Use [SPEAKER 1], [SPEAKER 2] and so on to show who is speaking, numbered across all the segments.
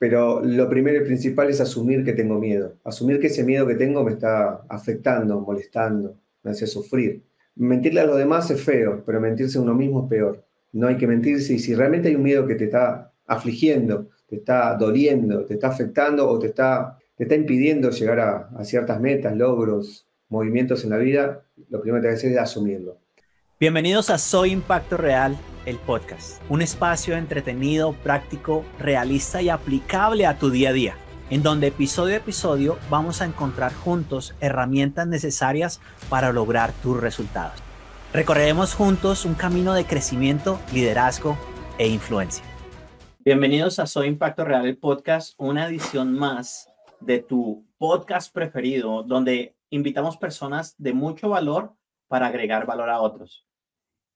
[SPEAKER 1] pero lo primero y principal es asumir que tengo miedo, asumir que ese miedo que tengo me está afectando, molestando, me hace sufrir. Mentirle a los demás es feo, pero mentirse a uno mismo es peor. No hay que mentirse y si realmente hay un miedo que te está afligiendo, te está doliendo, te está afectando o te está, te está impidiendo llegar a, a ciertas metas, logros, movimientos en la vida, lo primero que hay que hacer es asumirlo.
[SPEAKER 2] Bienvenidos a Soy Impacto Real, el podcast, un espacio entretenido, práctico, realista y aplicable a tu día a día, en donde episodio a episodio vamos a encontrar juntos herramientas necesarias para lograr tus resultados. Recorreremos juntos un camino de crecimiento, liderazgo e influencia. Bienvenidos a Soy Impacto Real, el podcast, una edición más de tu podcast preferido, donde invitamos personas de mucho valor para agregar valor a otros.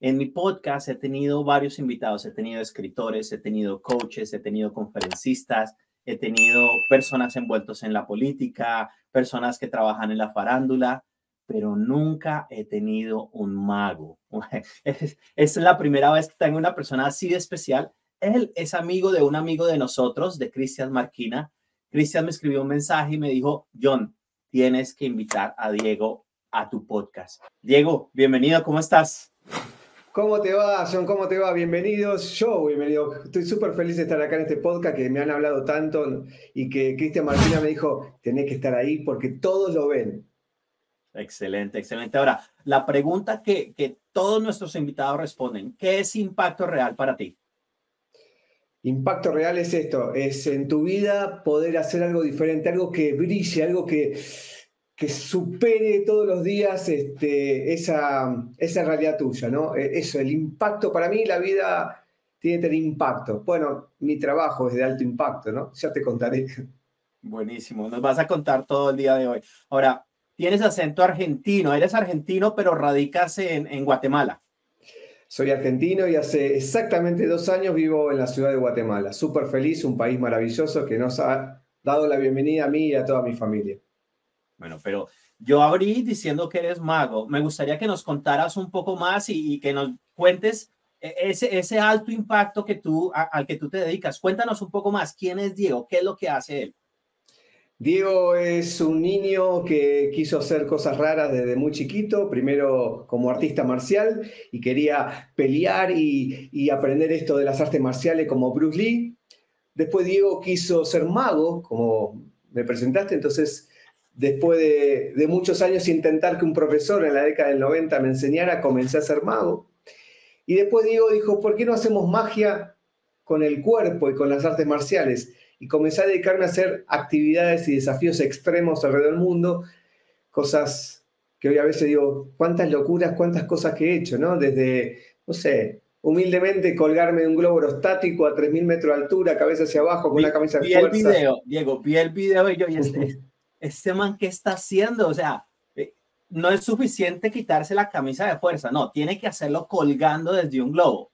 [SPEAKER 2] En mi podcast he tenido varios invitados, he tenido escritores, he tenido coaches, he tenido conferencistas, he tenido personas envueltos en la política, personas que trabajan en la farándula, pero nunca he tenido un mago. Es, es la primera vez que tengo una persona así de especial. Él es amigo de un amigo de nosotros, de Cristian Marquina. Cristian me escribió un mensaje y me dijo, John, tienes que invitar a Diego a tu podcast. Diego, bienvenido, ¿cómo estás?
[SPEAKER 1] ¿Cómo te va, John? ¿Cómo te va? Bienvenidos. Yo, bienvenido. Estoy súper feliz de estar acá en este podcast que me han hablado tanto y que Cristian Martina me dijo, tenés que estar ahí porque todos lo ven.
[SPEAKER 2] Excelente, excelente. Ahora, la pregunta que, que todos nuestros invitados responden, ¿qué es impacto real para ti?
[SPEAKER 1] Impacto real es esto, es en tu vida poder hacer algo diferente, algo que brille, algo que, que supere todos los días este, esa, esa realidad tuya, ¿no? E, eso, el impacto, para mí la vida tiene que tener impacto. Bueno, mi trabajo es de alto impacto, ¿no? Ya te contaré.
[SPEAKER 2] Buenísimo, nos vas a contar todo el día de hoy. Ahora, tienes acento argentino, eres argentino, pero radicas en, en Guatemala.
[SPEAKER 1] Soy argentino y hace exactamente dos años vivo en la ciudad de Guatemala. Súper feliz, un país maravilloso que nos ha dado la bienvenida a mí y a toda mi familia.
[SPEAKER 2] Bueno, pero yo abrí diciendo que eres mago. Me gustaría que nos contaras un poco más y, que nos cuentes e, ese, ese alto impacto que tú, al que tú te dedicas. Cuéntanos un poco más. ¿Quién es Diego? ¿Qué es lo que hace él?
[SPEAKER 1] Diego es un niño que quiso hacer cosas raras desde muy chiquito, primero como artista marcial y quería pelear y, y, aprender esto de las artes marciales como Bruce Lee. Después Diego quiso ser mago, como me presentaste, entonces Después de, muchos años intentar que un profesor en la década del 90 me enseñara, comencé a ser mago. Y después Diego dijo, ¿por qué no hacemos magia con el cuerpo y con las artes marciales? Y comencé a dedicarme a hacer actividades y desafíos extremos alrededor del mundo, cosas que hoy a veces digo, cuántas locuras, cuántas cosas que he hecho, ¿no? Desde, no sé, humildemente colgarme de un globo aerostático a 3.000 metros de altura, cabeza hacia abajo, con una camisa de fuerza.
[SPEAKER 2] Vi el video, Diego, vi el video y yo, y este, este man, ¿qué está haciendo? O sea, eh, no es suficiente quitarse la camisa de fuerza, no, tiene que hacerlo colgando desde un globo.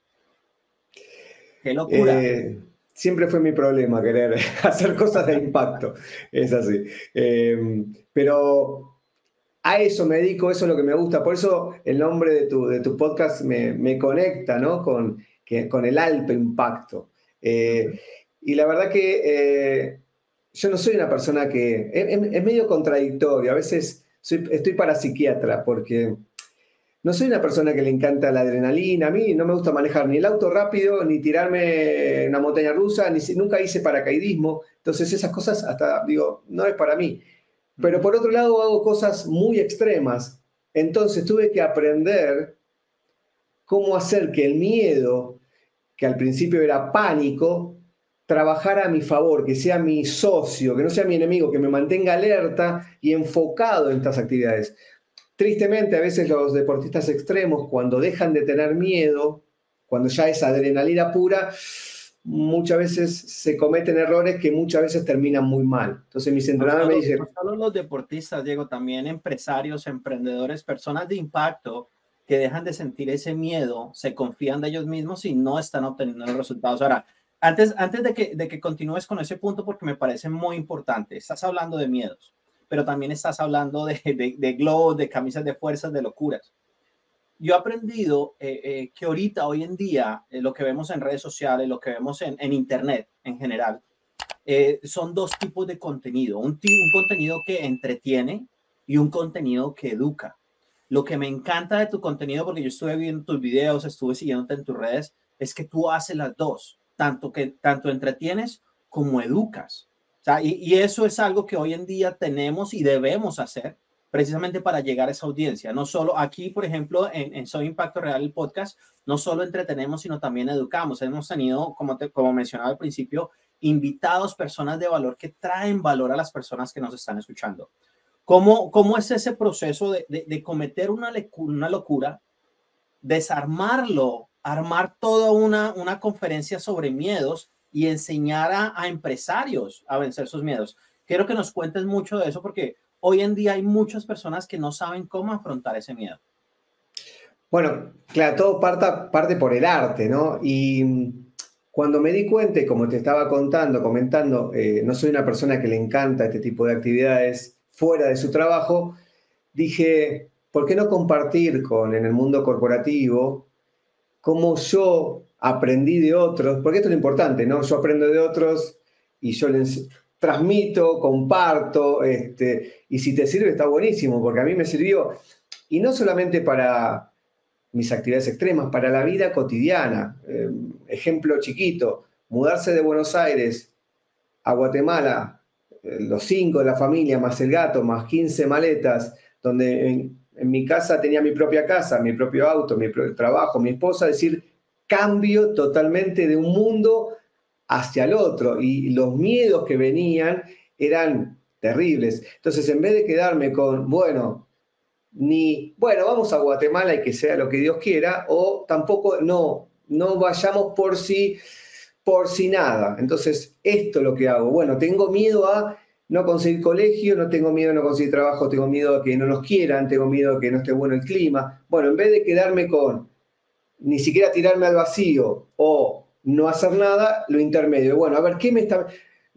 [SPEAKER 2] Qué locura.
[SPEAKER 1] Eh, siempre fue mi problema querer hacer cosas de impacto, es así. Em, pero a eso me dedico, eso es lo que me gusta. Por eso el nombre de tu, de tu podcast me, me conecta ¿no? con, que, con el alto impacto. Eh, y la verdad que yo no soy una persona que... Es, medio contradictorio, a veces estoy para psiquiatra porque no soy una persona que le encanta la adrenalina, a mí no me gusta manejar ni el auto rápido, ni tirarme en una montaña rusa, ni nunca hice paracaidismo, entonces esas cosas hasta digo, no es para mí. Pero por otro lado hago cosas muy extremas, entonces tuve que aprender cómo hacer que el miedo, que al principio era pánico, trabajar a mi favor, que sea mi socio, que no sea mi enemigo, que me mantenga alerta y enfocado en estas actividades. Tristemente, a veces los deportistas extremos, cuando dejan de tener miedo, cuando ya es adrenalina pura, muchas veces se cometen errores que muchas veces terminan muy mal. Entonces mis entrenadores me dicen...
[SPEAKER 2] No solo los deportistas, Diego, también empresarios, emprendedores, personas de impacto que dejan de sentir ese miedo, se confían de ellos mismos y no están obteniendo los resultados. Ahora, antes, antes de, que, de que continúes con ese punto, porque me parece muy importante, estás hablando de miedos, pero también estás hablando de, de, de globos, de camisas de fuerzas, de locuras. Yo he aprendido eh, eh, que ahorita, hoy en día, eh, lo que vemos en redes sociales, lo que vemos en, en Internet en general, eh, son dos tipos de contenido, un, un contenido que entretiene y un contenido que educa. Lo que me encanta de tu contenido, porque yo estuve viendo tus videos, estuve siguiéndote en tus redes, es que tú haces las dos, tanto que tanto entretienes como educas. Y, eso es algo que hoy en día tenemos y debemos hacer precisamente para llegar a esa audiencia. No solo aquí, por ejemplo, en, en Soy Impacto Real, el podcast, no solo entretenemos, sino también educamos. Hemos tenido, como, como mencionaba al principio, invitados, personas de valor que traen valor a las personas que nos están escuchando. ¿Cómo, cómo es ese proceso de, de, de cometer una, una locura, desarmarlo, armar toda una, una conferencia sobre miedos y enseñar a, a empresarios a vencer sus miedos? Quiero que nos cuentes mucho de eso porque hoy en día hay muchas personas que no saben cómo afrontar ese miedo.
[SPEAKER 1] Bueno, claro, todo parte, parte por el arte, ¿no? Y cuando me di cuenta, como te estaba contando, comentando, eh, no soy una persona que le encanta este tipo de actividades fuera de su trabajo, dije, ¿por qué no compartir con en el mundo corporativo cómo yo aprendí de otros? Porque esto es lo importante, ¿no? Yo aprendo de otros y yo les transmito, comparto, este, y si te sirve está buenísimo, porque a mí me sirvió, y no solamente para mis actividades extremas, para la vida cotidiana. Eh, ejemplo chiquito, mudarse de Buenos Aires a Guatemala, eh, los cinco de la familia, más el gato, más 15 maletas, donde en mi casa tenía mi propia casa, mi propio auto, mi propio trabajo, mi esposa, decir, cambio totalmente de un mundo hacia el otro y los miedos que venían eran terribles. Entonces, en vez de quedarme con, bueno, ni, bueno, vamos a Guatemala y que sea lo que Dios quiera, o tampoco, no, no vayamos por si, por si nada. Entonces, esto es lo que hago. Bueno, tengo miedo a no conseguir colegio, no tengo miedo no conseguir trabajo, tengo miedo que no nos quieran, tengo miedo que no esté bueno el clima. Bueno, en vez de quedarme con ni siquiera tirarme al vacío o no hacer nada, lo intermedio. Bueno, a ver, ¿qué me está...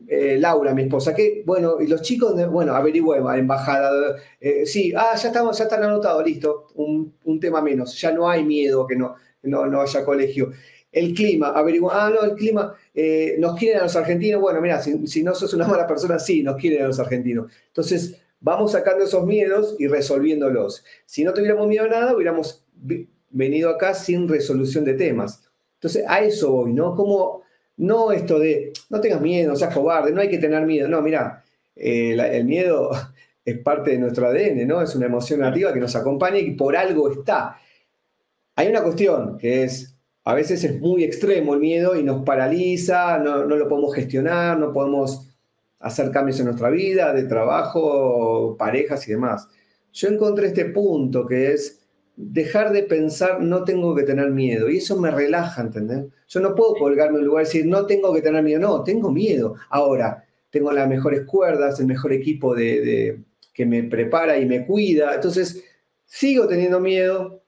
[SPEAKER 1] Eh, Laura, mi esposa, que bueno, y los chicos, bueno, averigüemos a la embajada, eh, sí, ah, ya estamos, ya están anotados, listo, un, un, tema menos, ya no hay miedo que no, no, no haya colegio. El clima, averiguamos, ah, no, el clima, eh, nos quieren a los argentinos, bueno, mira, si, no sos una mala persona, sí, nos quieren a los argentinos. Entonces, vamos sacando esos miedos y resolviéndolos. Si no tuviéramos miedo a nada, hubiéramos venido acá sin resolución de temas. Entonces, a eso voy, ¿no? Como, no esto de, no tengas miedo, seas cobarde, no hay que tener miedo. No, mira, eh, el miedo es parte de nuestro ADN, ¿no? Es una emoción nativa que nos acompaña y por algo está. Hay una cuestión que es, a veces es muy extremo el miedo y nos paraliza, no, lo podemos gestionar, no podemos hacer cambios en nuestra vida, de trabajo, parejas y demás. Yo encontré este punto que es dejar de pensar no tengo que tener miedo. Y eso me relaja, ¿entendés? Yo no puedo colgarme en un lugar y decir no tengo que tener miedo. No, tengo miedo. Ahora, tengo las mejores cuerdas, el mejor equipo de, de, que me prepara y me cuida. Entonces, sigo teniendo miedo,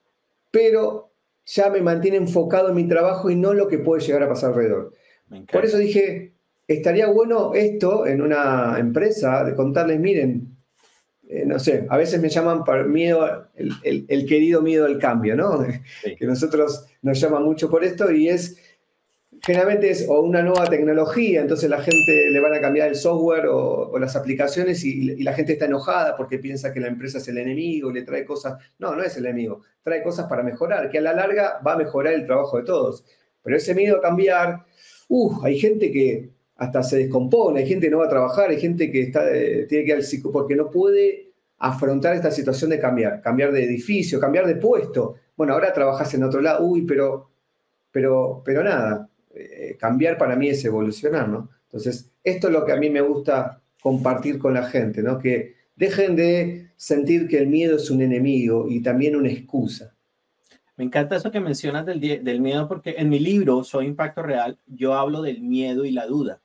[SPEAKER 1] pero ya me mantiene enfocado en mi trabajo y no lo que puede llegar a pasar alrededor. Por eso dije, estaría bueno esto en una empresa, de contarles, miren, eh, no sé, a veces me llaman por miedo, el, el, el querido miedo al cambio, ¿no? Sí. Que nosotros nos llama mucho por esto y es, generalmente es o una nueva tecnología, entonces la gente le van a cambiar el software o, las aplicaciones y, la gente está enojada porque piensa que la empresa es el enemigo, le trae cosas, no, no es el enemigo, trae cosas para mejorar, que a la larga va a mejorar el trabajo de todos. Pero ese miedo a cambiar, uh, hay gente que hasta se descompone, hay gente que no va a trabajar, hay gente que está, eh, tiene que ir al psico porque no puede afrontar esta situación de cambiar, cambiar de edificio, cambiar de puesto. Bueno, ahora trabajas en otro lado, uy, pero, pero, pero nada, eh, cambiar para mí es evolucionar, ¿no? Entonces, esto es lo que a mí me gusta compartir con la gente, ¿no? Que dejen de sentir que el miedo es un enemigo y también una excusa.
[SPEAKER 2] Me encanta eso que mencionas del, del miedo porque en mi libro, Soy Impacto Real, yo hablo del miedo y la duda.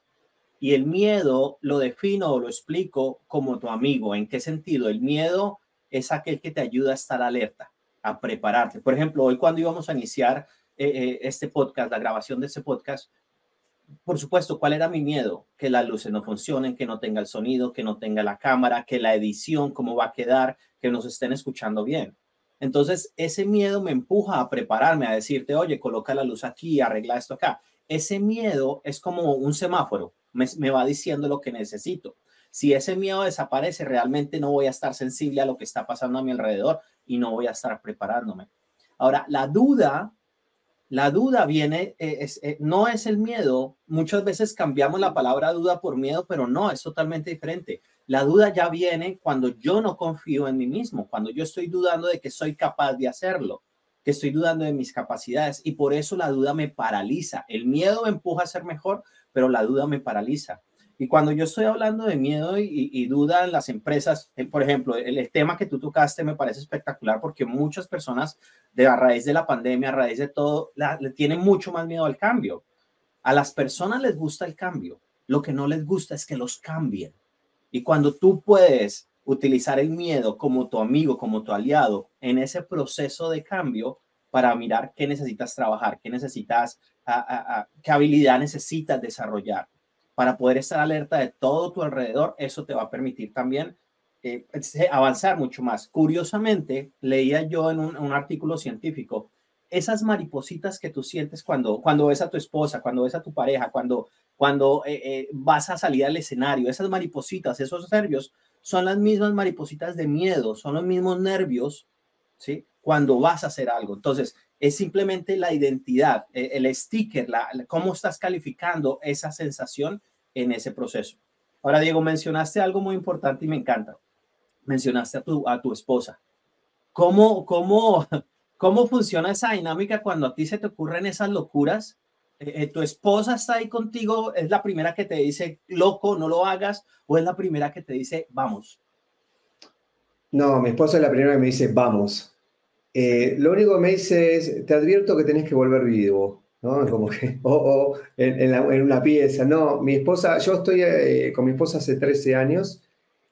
[SPEAKER 2] Y el miedo lo defino o lo explico como tu amigo. ¿En qué sentido? El miedo es aquel que te ayuda a estar alerta, a prepararte. Por ejemplo, hoy cuando íbamos a iniciar eh, eh, este podcast, la grabación de este podcast, por supuesto, ¿cuál era mi miedo? Que las luces no funcionen, que no tenga el sonido, que no tenga la cámara, que la edición, cómo va a quedar, que nos estén escuchando bien. Entonces, ese miedo me empuja a prepararme, a decirte, oye, coloca la luz aquí, arregla esto acá. Ese miedo es como un semáforo me, me va diciendo lo que necesito. Si ese miedo desaparece, realmente no voy a estar sensible a lo que está pasando a mi alrededor y no voy a estar preparándome. Ahora, la duda la duda viene, eh, eh, no es el miedo. Muchas veces cambiamos la palabra duda por miedo, pero no, es totalmente diferente. La duda ya viene cuando yo no confío en mí mismo, cuando yo estoy dudando de que soy capaz de hacerlo, que estoy dudando de mis capacidades y por eso la duda me paraliza. El miedo empuja a ser mejor, pero la duda me paraliza. Y cuando yo estoy hablando de miedo y, duda en las empresas, por ejemplo, el, tema que tú tocaste me parece espectacular porque muchas personas de a raíz de la pandemia, a raíz de todo, le tienen mucho más miedo al cambio. A las personas les gusta el cambio. Lo que no les gusta es que los cambien. Y cuando tú puedes utilizar el miedo como tu amigo, como tu aliado en ese proceso de cambio para mirar qué necesitas trabajar, qué necesitas, qué habilidad necesitas desarrollar para poder estar alerta de todo tu alrededor, eso te va a permitir también eh, avanzar mucho más. Curiosamente, leía yo en un, artículo científico, esas maripositas que tú sientes cuando, cuando ves a tu esposa, cuando ves a tu pareja, cuando, cuando eh, eh, vas a salir al escenario, esas maripositas, esos nervios, son las mismas maripositas de miedo, son los mismos nervios, ¿sí? Cuando vas a hacer algo. Entonces, es simplemente la identidad, e, el sticker, la, cómo estás calificando esa sensación en ese proceso. Ahora, Diego, mencionaste algo muy importante y me encanta. Mencionaste a tu, a tu esposa. ¿Cómo, cómo, ¿Cómo funciona esa dinámica cuando a ti se te ocurren esas locuras? Eh, eh, ¿Tu esposa está ahí contigo? ¿Es la primera que te dice, loco, no lo hagas? ¿O es la primera que te dice, vamos?
[SPEAKER 1] No, mi esposa es la primera que me dice, vamos. Eh, lo único que me dice es, te advierto que tenés que volver vivo, ¿no? Como que, o, en, una pieza. No, mi esposa, yo estoy eh, con mi esposa hace 13 años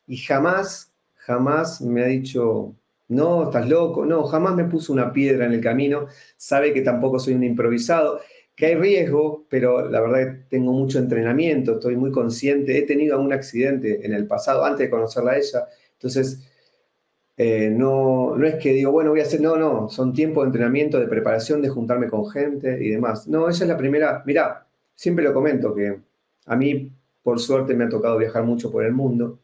[SPEAKER 1] y jamás, jamás me ha dicho, no, estás loco, no, jamás me puso una piedra en el camino, sabe que tampoco soy un improvisado, que hay riesgo, pero la verdad que tengo mucho entrenamiento, estoy muy consciente, he tenido algún accidente en el pasado, antes de conocerla a ella, entonces eh, no, no es que digo, bueno, voy a hacer, no, no, son tiempos de entrenamiento, de preparación, de juntarme con gente y demás. No, esa es la primera, mira, siempre lo comento que a mí, por suerte, me ha tocado viajar mucho por el mundo.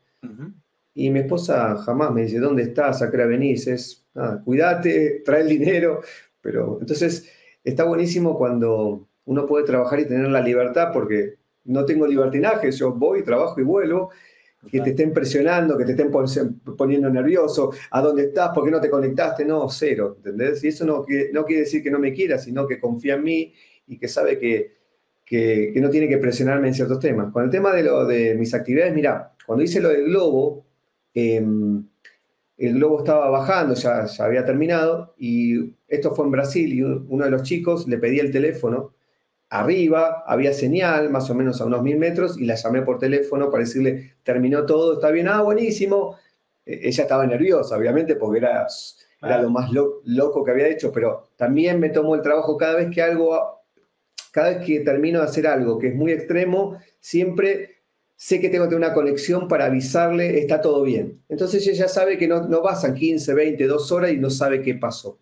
[SPEAKER 1] Y mi esposa jamás me dice, ¿dónde estás? ¿A qué hora venís? Es, cuídate, trae el dinero. Pero entonces está buenísimo cuando uno puede trabajar y tener la libertad porque no tengo libertinaje, yo voy, trabajo y vuelvo que te estén presionando, que te estén poniendo nervioso, a dónde estás, por qué no te conectaste, no, cero, ¿entendés? Y eso no, no quiere decir que no me quiera, sino que confía en mí y que sabe que, que, no tiene que presionarme en ciertos temas. Con el tema de, lo, de mis actividades, mira, cuando hice lo del globo, em, el globo estaba bajando, ya, ya había terminado, y esto fue en Brasil, y uno de los chicos le pedía el teléfono arriba, había señal, más o menos a unos mil metros, y la llamé por teléfono para decirle, terminó todo, está bien, ah, buenísimo. E, ella estaba nerviosa, obviamente, porque era, era lo más loco que había hecho, pero también me tomo el trabajo cada vez que algo, cada vez que termino de hacer algo que es muy extremo, siempre sé que tengo que tener una conexión para avisarle, está todo bien. Entonces ella sabe que no, no pasan 15, 20, 2 horas y no sabe qué pasó.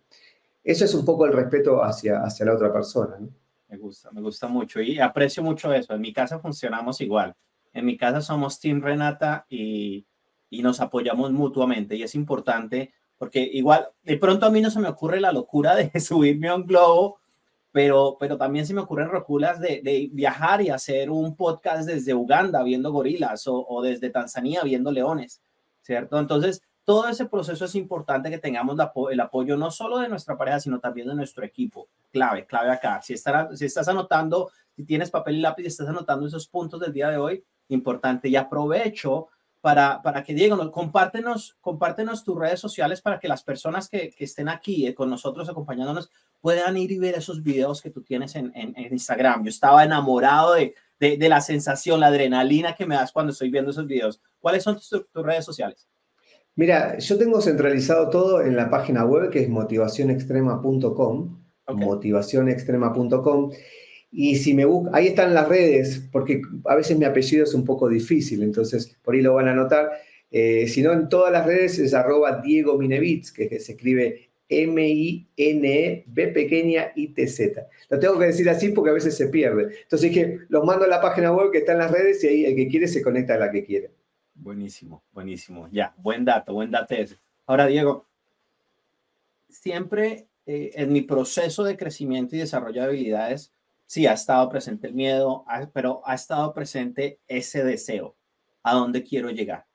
[SPEAKER 1] Eso es un poco el respeto hacia, hacia la otra persona. ¿no?
[SPEAKER 2] Me gusta, me gusta mucho y aprecio mucho eso. En mi casa funcionamos igual. En mi casa somos Team Renata y, y nos apoyamos mutuamente y es importante porque igual de pronto a mí no se me ocurre la locura de subirme a un globo, pero, pero también se me ocurren roculas de, de viajar y hacer un podcast desde Uganda viendo gorilas o, o desde Tanzania viendo leones, ¿cierto? Entonces, todo ese proceso es importante que tengamos el apoyo no solo de nuestra pareja, sino también de nuestro equipo. Clave, clave acá. Si, estás anotando, si tienes papel y lápiz y estás anotando esos puntos del día de hoy, importante. Y aprovecho para, para que Diego, compártenos, compártenos tus redes sociales para que las personas que, que estén aquí eh, con nosotros acompañándonos puedan ir y ver esos videos que tú tienes en, Instagram. Yo estaba enamorado de, de, la sensación, la adrenalina que me das cuando estoy viendo esos videos. ¿Cuáles son tus redes sociales?
[SPEAKER 1] Mira, yo tengo centralizado todo en la página web que es motivacionextrema.com, motivacionextrema.com. Y si me buscan, ahí están las redes, porque a veces mi apellido es un poco difícil, entonces por ahí lo van a notar. Eh, si no, en todas las redes es arroba Diego Minevitz, que se escribe M-I-N-E, B pequeña I-T-Z. Lo tengo que decir así porque a veces se pierde. Entonces dije, los mando a la página web que está en las redes y ahí el que quiere se conecta a la que quiere.
[SPEAKER 2] Buenísimo, buenísimo. Ya, buen dato, buen dato ese. Ahora, Diego, siempre eh, en mi proceso de crecimiento y desarrollo de habilidades, sí ha estado presente el miedo, pero ha estado presente ese deseo. ¿A dónde quiero llegar?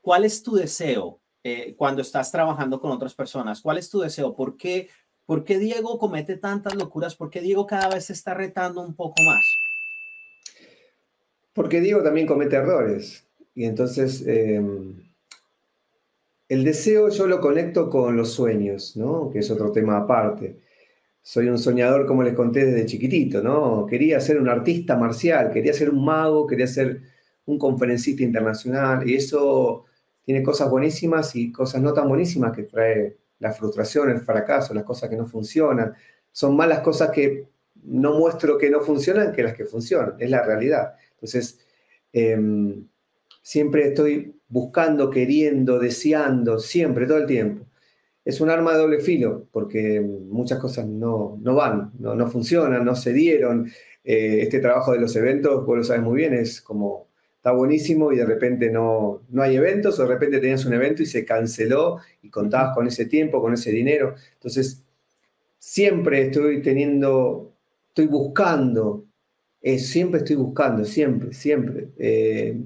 [SPEAKER 2] ¿Cuál es tu deseo eh, cuando estás trabajando con otras personas? ¿Cuál es tu deseo? ¿Por qué, ¿Por qué Diego comete tantas locuras? ¿Por qué Diego cada vez se está retando un poco más?
[SPEAKER 1] Porque Diego también comete errores. Y entonces, em, el deseo yo lo conecto con los sueños, ¿no? Que es otro tema aparte. Soy un soñador, como les conté desde chiquitito, ¿no? Quería ser un artista marcial, quería ser un mago, quería ser un conferencista internacional. Y eso tiene cosas buenísimas y cosas no tan buenísimas que trae la frustración, el fracaso, las cosas que no funcionan. Son más las cosas que no muestro que no funcionan que las que funcionan. Es la realidad. Entonces, em, Siempre estoy buscando, queriendo, deseando, siempre, todo el tiempo. Es un arma de doble filo, porque muchas cosas no, no van, no, no, funcionan, no se dieron. Eh, este trabajo de los eventos, vos lo sabes muy bien, es como, está buenísimo y de repente no, no hay eventos, o de repente tenías un evento y se canceló y contabas con ese tiempo, con ese dinero. Entonces, siempre estoy teniendo, estoy buscando, eh, siempre estoy buscando, siempre, siempre. Eh,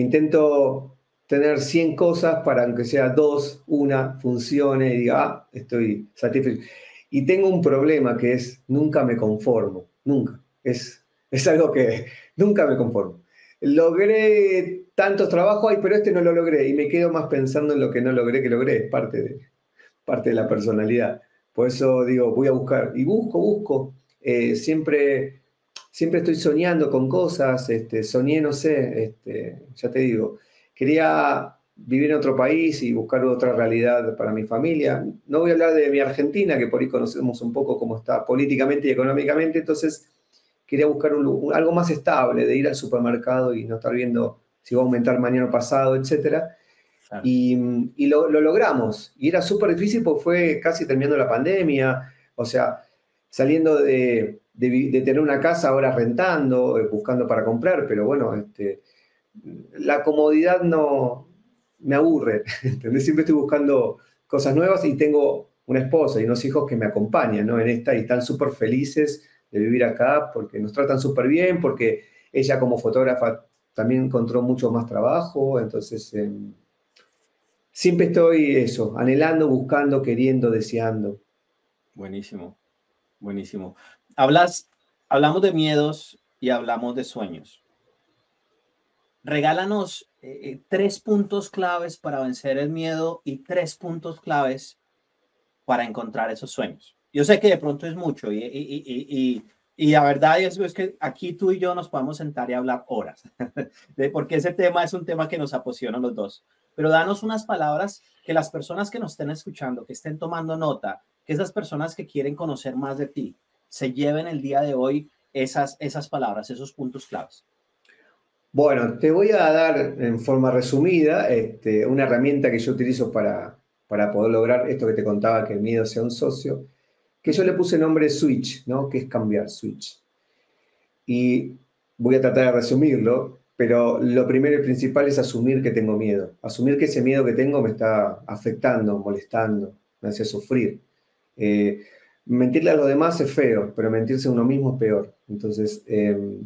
[SPEAKER 1] intento tener 100 cosas para aunque sea dos, una funcione y diga, ah, estoy satisfecho. Y tengo un problema que es, nunca me conformo, nunca. Es, es algo que nunca me conformo. Logré tantos trabajos, pero este no lo logré y me quedo más pensando en lo que no logré que logré, es parte de, parte de la personalidad. Por eso digo, voy a buscar y busco, busco. Eh, siempre siempre estoy soñando con cosas, este, soñé, no sé, este, ya te digo, quería vivir en otro país y buscar otra realidad para mi familia. No voy a hablar de mi Argentina, que por ahí conocemos un poco cómo está políticamente y económicamente, entonces quería buscar algo más estable, de ir al supermercado y no estar viendo si va a aumentar mañana o pasado, etc. Y, lo, lo, logramos. Y era súper difícil porque fue casi terminando la pandemia, o sea, saliendo de, tener una casa ahora rentando, eh, buscando para comprar, pero bueno, este, la comodidad no me aburre, Siempre estoy buscando cosas nuevas y tengo una esposa y unos hijos que me acompañan ¿no? en esta y están súper felices de vivir acá porque nos tratan súper bien, porque ella como fotógrafa también encontró mucho más trabajo, entonces em, siempre estoy eso, anhelando, buscando, queriendo, deseando.
[SPEAKER 2] Buenísimo, buenísimo. Hablas, hablamos de miedos y hablamos de sueños. Regálanos eh, eh, tres puntos claves para vencer el miedo y tres puntos claves para encontrar esos sueños. Yo sé que de pronto es mucho y, y, y, la verdad es, es, que aquí tú y yo nos podemos sentar y hablar horas, de, porque ese tema es un tema que nos apasiona a los dos. Pero danos unas palabras que las personas que nos estén escuchando, que estén tomando nota, que esas personas que quieren conocer más de ti, se lleven el día de hoy esas, esas palabras, esos puntos claves?
[SPEAKER 1] Bueno, te voy a dar en forma resumida este, una herramienta que yo utilizo para, para poder lograr esto que te contaba, que el miedo sea un socio, que yo le puse nombre switch, ¿no? que es cambiar, switch. Y voy a tratar de resumirlo, pero lo primero y principal es asumir que tengo miedo, asumir que ese miedo que tengo me está afectando, molestando, me hace sufrir. Eh, mentirle a los demás es feo, pero mentirse a uno mismo es peor. Entonces, em,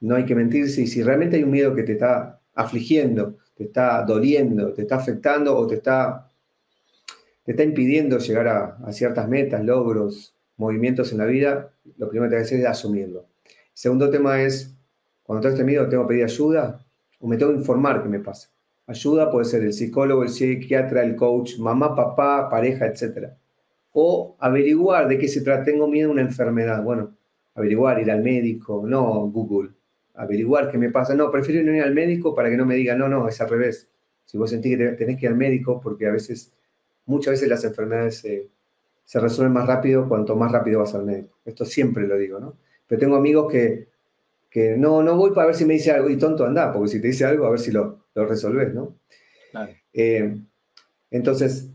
[SPEAKER 1] no hay que mentirse y si realmente hay un miedo que te está afligiendo, te está doliendo, te está afectando o te está, te está impidiendo llegar a, ciertas metas, logros, movimientos en la vida, lo primero que hay que hacer es asumirlo. segundo tema es, cuando tengo este miedo, tengo que pedir ayuda o me tengo que informar qué me pasa. Ayuda puede ser el psicólogo, el psiquiatra, el coach, mamá, papá, pareja, etcétera o averiguar de qué se trata. Tengo miedo a una enfermedad. Bueno, averiguar, ir al médico, no Google. Averiguar qué me pasa. No, prefiero no ir al médico para que no me diga, no, no, es al revés. Si vos sentís que tenés que ir al médico, porque a veces, muchas veces las enfermedades se, se resuelven más rápido cuanto más rápido vas al médico. Esto siempre lo digo, ¿no? Pero tengo amigos que, que no, no voy para ver si me dice algo y tonto anda, porque si te dice algo, a ver si lo, lo resolves, ¿no? Eh, entonces,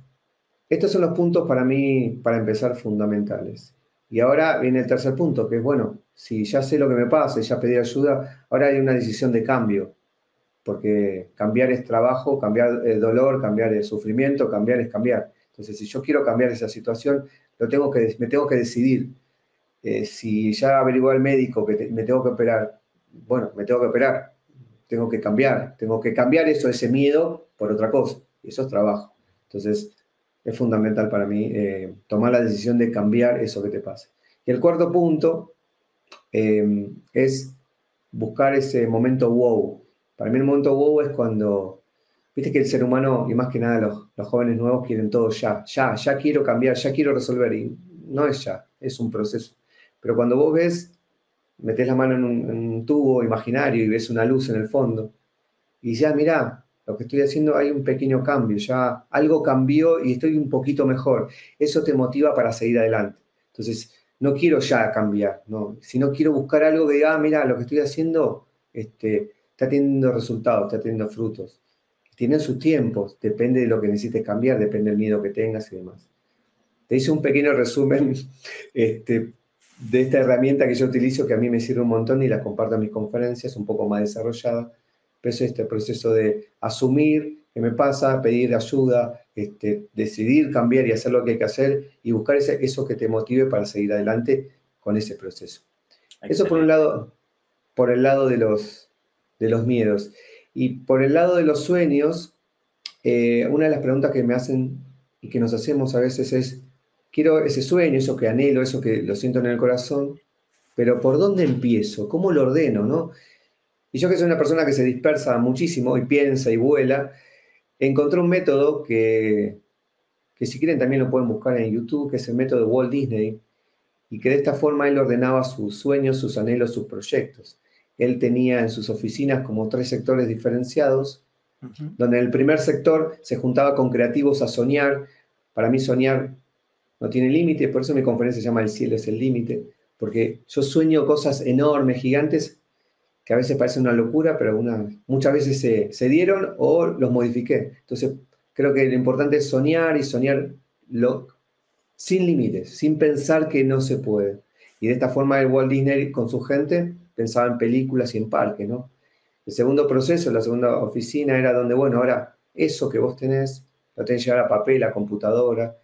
[SPEAKER 1] estos son los puntos para mí, para empezar, fundamentales. Y ahora viene el tercer punto, que es, bueno, si ya sé lo que me pasa, ya pedí ayuda, ahora hay una decisión de cambio, porque cambiar es trabajo, cambiar el dolor, cambiar el sufrimiento, cambiar es cambiar. Entonces, si yo quiero cambiar esa situación, lo tengo que, me tengo que decidir. Eh, si ya averiguó el médico que me tengo que operar, bueno, me tengo que operar, tengo que cambiar, tengo que cambiar eso, ese miedo, por otra cosa. Y eso es trabajo. Entonces, es fundamental para mí eh, tomar la decisión de cambiar eso que te pasa. Y el cuarto punto eh, es buscar ese momento wow. Para mí el momento wow es cuando, viste que el ser humano, y más que nada los, los jóvenes nuevos, quieren todo ya, ya, ya quiero cambiar, ya quiero resolver. Y no es ya, es un proceso. Pero cuando vos ves, metes la mano en un, tubo imaginario y ves una luz en el fondo, y ya, mirá, lo que estoy haciendo hay un pequeño cambio, ya algo cambió y estoy un poquito mejor. Eso te motiva para seguir adelante. Entonces, no quiero ya cambiar, no, sino quiero buscar algo que diga, ah, mira, lo que estoy haciendo este, está teniendo resultados, está teniendo frutos. Tienen sus tiempos, depende de lo que necesites cambiar, depende del miedo que tengas y demás. Te hice un pequeño resumen este, de esta herramienta que yo utilizo, que a mí me sirve un montón y la comparto en mis conferencias, un poco más desarrollada es este proceso de asumir qué me pasa, pedir ayuda, este, decidir cambiar y hacer lo que hay que hacer y buscar ese, eso que te motive para seguir adelante con ese proceso. Eso por un lado, por el lado de los, de los miedos. Y por el lado de los sueños, eh, una de las preguntas que me hacen y que nos hacemos a veces es, quiero ese sueño, eso que anhelo, eso que lo siento en el corazón, pero ¿por dónde empiezo? ¿Cómo lo ordeno? ¿no? Y yo que soy una persona que se dispersa muchísimo y piensa y vuela, encontré un método que, que si quieren también lo pueden buscar en YouTube, que es el método de Walt Disney, y que de esta forma él ordenaba sus sueños, sus anhelos, sus proyectos. Él tenía en sus oficinas como tres sectores diferenciados, donde en el primer sector se juntaba con creativos a soñar. Para mí soñar no tiene límite, por eso mi conferencia se llama El cielo es el límite, porque yo sueño cosas enormes, gigantes, que a veces parece una locura, pero muchas veces se, dieron o los modifiqué. Entonces, creo que lo importante es soñar y soñar sin límites, sin pensar que no se puede. Y de esta forma el Walt Disney con su gente pensaba en películas y en parques, ¿no? El segundo proceso, la segunda oficina era donde, bueno, ahora eso que vos tenés, lo tenés que llevar a papel, a computadora,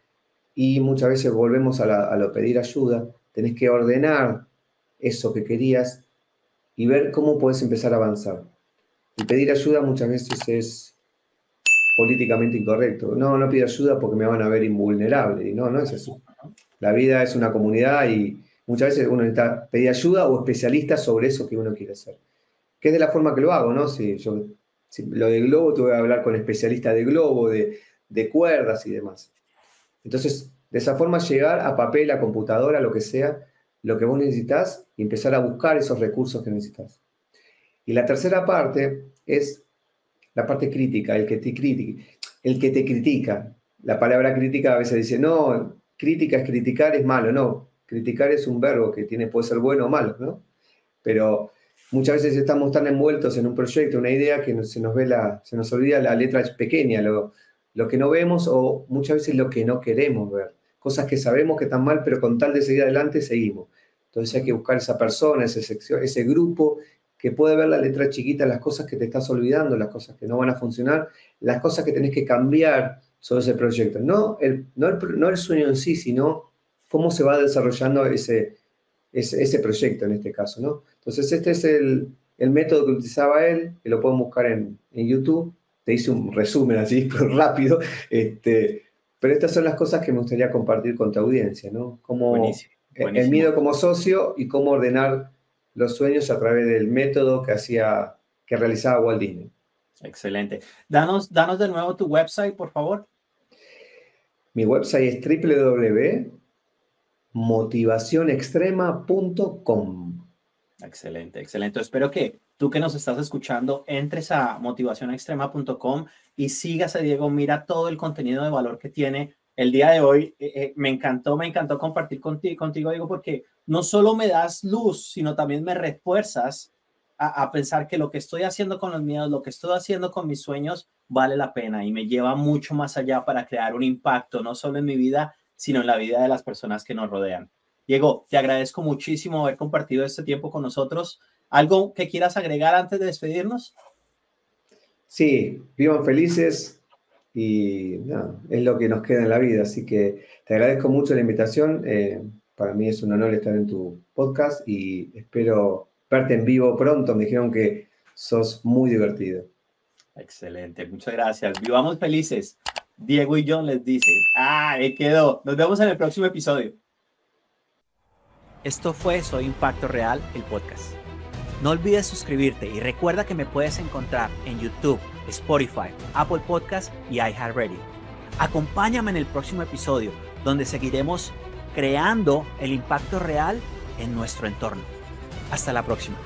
[SPEAKER 1] y muchas veces volvemos a, a lo pedir ayuda, tenés que ordenar eso que querías y ver cómo puedes empezar a avanzar. Y pedir ayuda muchas veces es políticamente incorrecto. No, no pido ayuda porque me van a ver invulnerable. Y no, no es así. La vida es una comunidad y muchas veces uno necesita pedir ayuda o especialistas sobre eso que uno quiere hacer. Que es de la forma que lo hago, ¿no? Si yo lo de globo, tuve que hablar con especialistas de globo, de, de cuerdas y demás. Entonces, de esa forma llegar a papel, a computadora, lo que sea, lo que vos necesitas y empezar a buscar esos recursos que necesitas. Y la tercera parte es la parte crítica, el que te critica. El que te critica. La palabra crítica a veces dice, no, crítica es criticar, es malo. No, criticar es un verbo que tiene, puede ser bueno o malo, ¿no? Pero muchas veces estamos tan envueltos en un proyecto, una idea, que se nos, ve la, se nos olvida la letra pequeña, lo, lo que no vemos o muchas veces lo que no queremos ver cosas que sabemos que están mal, pero con tal de seguir adelante seguimos. Entonces hay que buscar esa persona, ese, sección, ese grupo que puede ver la letra chiquita, las cosas que te estás olvidando, las cosas que no van a funcionar, las cosas que tenés que cambiar sobre ese proyecto. No el, no el, sueño en sí, sino cómo se va desarrollando ese, ese, proyecto en este caso. ¿no? Entonces este es el, método que utilizaba él, que lo pueden buscar en, en YouTube. Te hice un resumen así rápido, este, pero estas son las cosas que me gustaría compartir con tu audiencia, ¿no? Como el miedo como socio y cómo ordenar los sueños a través del método que hacía, que realizaba Walt Disney.
[SPEAKER 2] Excelente. Danos, danos de nuevo tu website, por favor.
[SPEAKER 1] Mi website es www.motivacionextrema.com.
[SPEAKER 2] Excelente, excelente. Espero que tú que nos estás escuchando entres a motivacionextrema.com y sigas a Diego, mira todo el contenido de valor que tiene el día de hoy. Eh, eh, me encantó, me encantó compartir contigo, contigo, Diego, porque no solo me das luz, sino también me refuerzas a, pensar que lo que estoy haciendo con los miedos, lo que estoy haciendo con mis sueños, vale la pena y me lleva mucho más allá para crear un impacto, no solo en mi vida, sino en la vida de las personas que nos rodean. Diego, te agradezco muchísimo haber compartido este tiempo con nosotros. ¿Algo que quieras agregar antes de despedirnos?
[SPEAKER 1] Sí, vivan felices y es lo que nos queda en la vida. Así que te agradezco mucho la invitación. Eh, para mí es un honor estar en tu podcast y espero verte en vivo pronto. Me dijeron que sos muy divertido.
[SPEAKER 2] Excelente, muchas gracias. Vivamos felices. Diego y John les dicen. Ah, ahí quedó. Nos vemos en el próximo episodio. Esto fue Soy Impacto Real, el podcast. No olvides suscribirte y recuerda que me puedes encontrar en YouTube, Spotify, Apple Podcast y iHeartRadio. Acompáñame en el próximo episodio donde seguiremos creando el impacto real en nuestro entorno. Hasta la próxima.